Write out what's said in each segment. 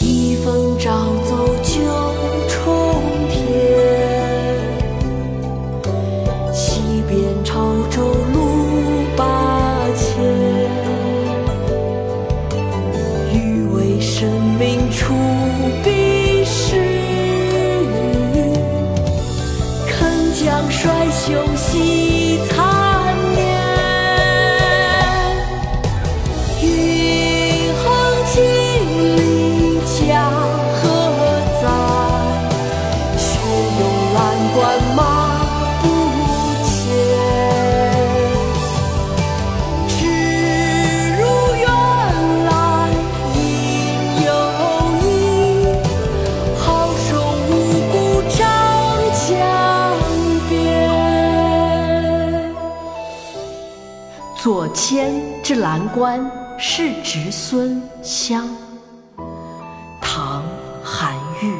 一封生命出必时，肯将衰朽惜左迁之蓝关是侄孙湘，唐·韩愈。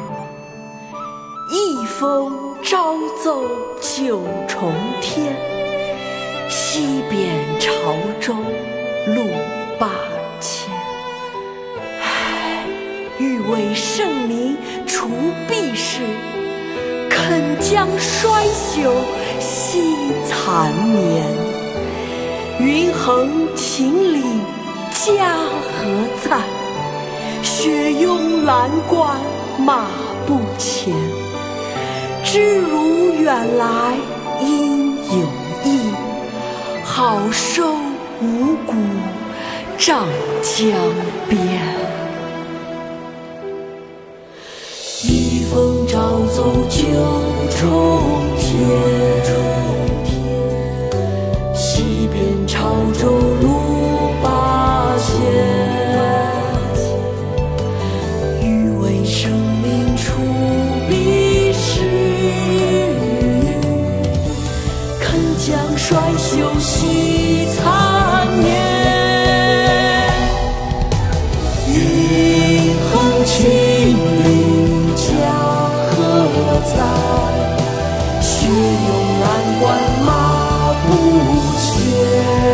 一封朝奏九重天，西贬潮州路八千。唉，欲为圣明除弊事，肯将衰朽惜残年。云横秦岭家何在？雪拥蓝关马不前。知汝远来应有意，好收五谷长江边。惜残年，云横秦岭家何在？雪拥蓝关马不前。